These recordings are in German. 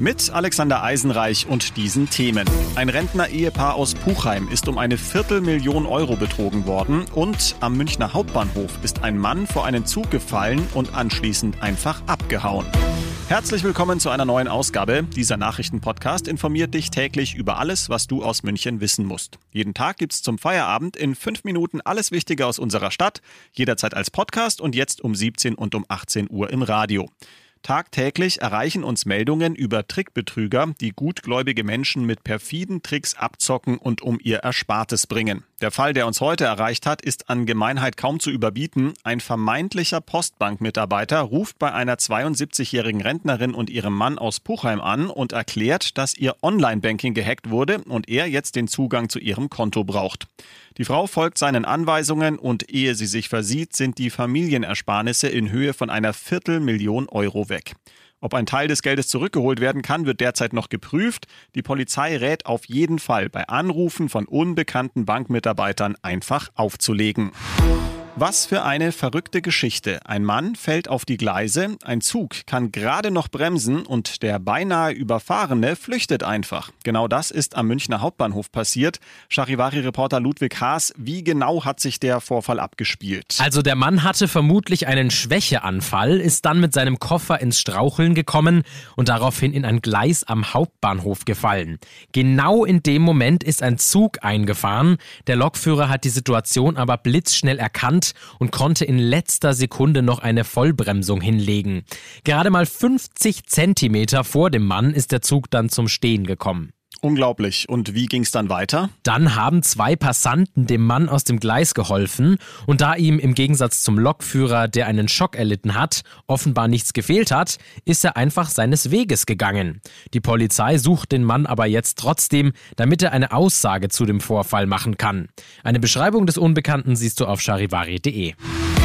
Mit Alexander Eisenreich und diesen Themen. Ein Rentner-Ehepaar aus Puchheim ist um eine Viertelmillion Euro betrogen worden und am Münchner Hauptbahnhof ist ein Mann vor einen Zug gefallen und anschließend einfach abgehauen. Herzlich willkommen zu einer neuen Ausgabe. Dieser Nachrichtenpodcast informiert dich täglich über alles, was du aus München wissen musst. Jeden Tag gibt's zum Feierabend in fünf Minuten alles Wichtige aus unserer Stadt, jederzeit als Podcast und jetzt um 17 und um 18 Uhr im Radio. Tagtäglich erreichen uns Meldungen über Trickbetrüger, die gutgläubige Menschen mit perfiden Tricks abzocken und um ihr Erspartes bringen. Der Fall, der uns heute erreicht hat, ist an Gemeinheit kaum zu überbieten. Ein vermeintlicher Postbankmitarbeiter ruft bei einer 72-jährigen Rentnerin und ihrem Mann aus Puchheim an und erklärt, dass ihr Online-Banking gehackt wurde und er jetzt den Zugang zu ihrem Konto braucht. Die Frau folgt seinen Anweisungen und ehe sie sich versieht, sind die Familienersparnisse in Höhe von einer Viertelmillion Euro weg. Ob ein Teil des Geldes zurückgeholt werden kann, wird derzeit noch geprüft. Die Polizei rät auf jeden Fall, bei Anrufen von unbekannten Bankmitarbeitern einfach aufzulegen. Was für eine verrückte Geschichte. Ein Mann fällt auf die Gleise, ein Zug kann gerade noch bremsen und der beinahe Überfahrene flüchtet einfach. Genau das ist am Münchner Hauptbahnhof passiert. Charivari-Reporter Ludwig Haas, wie genau hat sich der Vorfall abgespielt? Also der Mann hatte vermutlich einen Schwächeanfall, ist dann mit seinem Koffer ins Straucheln gekommen und daraufhin in ein Gleis am Hauptbahnhof gefallen. Genau in dem Moment ist ein Zug eingefahren. Der Lokführer hat die Situation aber blitzschnell erkannt und konnte in letzter Sekunde noch eine Vollbremsung hinlegen. Gerade mal 50 Zentimeter vor dem Mann ist der Zug dann zum Stehen gekommen. Unglaublich. Und wie ging es dann weiter? Dann haben zwei Passanten dem Mann aus dem Gleis geholfen und da ihm im Gegensatz zum Lokführer, der einen Schock erlitten hat, offenbar nichts gefehlt hat, ist er einfach seines Weges gegangen. Die Polizei sucht den Mann aber jetzt trotzdem, damit er eine Aussage zu dem Vorfall machen kann. Eine Beschreibung des Unbekannten siehst du auf charivari.de.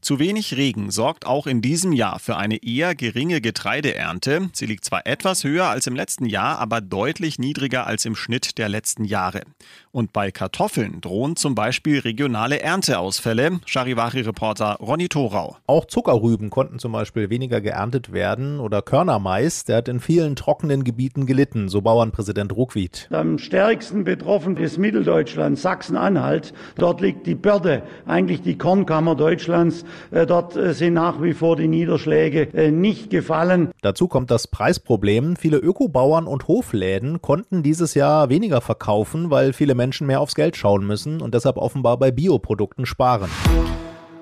Zu wenig Regen sorgt auch in diesem Jahr für eine eher geringe Getreideernte. Sie liegt zwar etwas höher als im letzten Jahr, aber deutlich niedriger als im Schnitt der letzten Jahre. Und bei Kartoffeln drohen zum Beispiel regionale Ernteausfälle. Charivari-Reporter Ronny Thorau. Auch Zuckerrüben konnten zum Beispiel weniger geerntet werden oder Körnermais, der hat in vielen trockenen Gebieten gelitten, so Bauernpräsident Ruckwied. Am stärksten betroffen ist Mitteldeutschland, Sachsen-Anhalt. Dort liegt die Börde, eigentlich die Kornkammer Deutschlands. Äh, dort äh, sind nach wie vor die Niederschläge äh, nicht gefallen. Dazu kommt das Preisproblem. Viele Ökobauern und Hofläden konnten dieses Jahr weniger verkaufen, weil viele Menschen mehr aufs Geld schauen müssen und deshalb offenbar bei Bioprodukten sparen.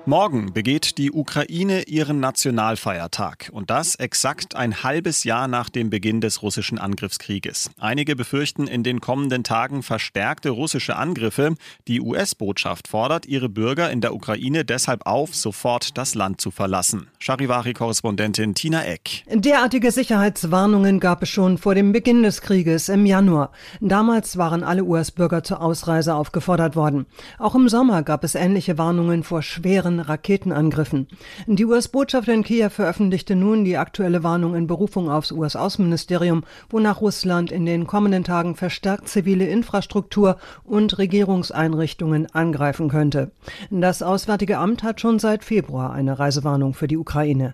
Morgen begeht die Ukraine ihren Nationalfeiertag und das exakt ein halbes Jahr nach dem Beginn des russischen Angriffskrieges. Einige befürchten in den kommenden Tagen verstärkte russische Angriffe. Die US-Botschaft fordert ihre Bürger in der Ukraine deshalb auf, sofort das Land zu verlassen. Charivari-Korrespondentin Tina Eck. Derartige Sicherheitswarnungen gab es schon vor dem Beginn des Krieges im Januar. Damals waren alle US-Bürger zur Ausreise aufgefordert worden. Auch im Sommer gab es ähnliche Warnungen vor schweren Raketenangriffen. Die US-Botschaft in Kiew veröffentlichte nun die aktuelle Warnung in Berufung aufs US-Außenministerium, wonach Russland in den kommenden Tagen verstärkt zivile Infrastruktur und Regierungseinrichtungen angreifen könnte. Das Auswärtige Amt hat schon seit Februar eine Reisewarnung für die Ukraine.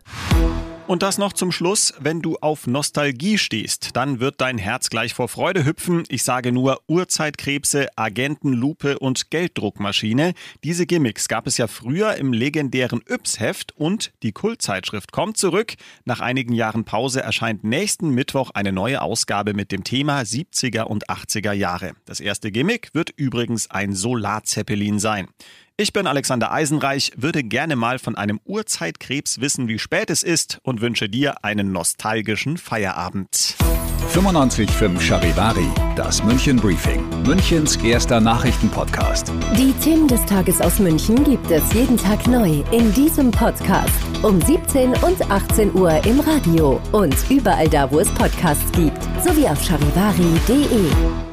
Und das noch zum Schluss. Wenn du auf Nostalgie stehst, dann wird dein Herz gleich vor Freude hüpfen. Ich sage nur Urzeitkrebse, Agentenlupe und Gelddruckmaschine. Diese Gimmicks gab es ja früher im legendären Yps-Heft und die Kultzeitschrift kommt zurück. Nach einigen Jahren Pause erscheint nächsten Mittwoch eine neue Ausgabe mit dem Thema 70er und 80er Jahre. Das erste Gimmick wird übrigens ein Solarzeppelin sein. Ich bin Alexander Eisenreich, würde gerne mal von einem Urzeitkrebs wissen, wie spät es ist und wünsche dir einen nostalgischen Feierabend. 95.5 Charivari, das München Briefing, Münchens erster Nachrichtenpodcast. Die Themen des Tages aus München gibt es jeden Tag neu in diesem Podcast. Um 17 und 18 Uhr im Radio und überall da, wo es Podcasts gibt, sowie auf charivari.de.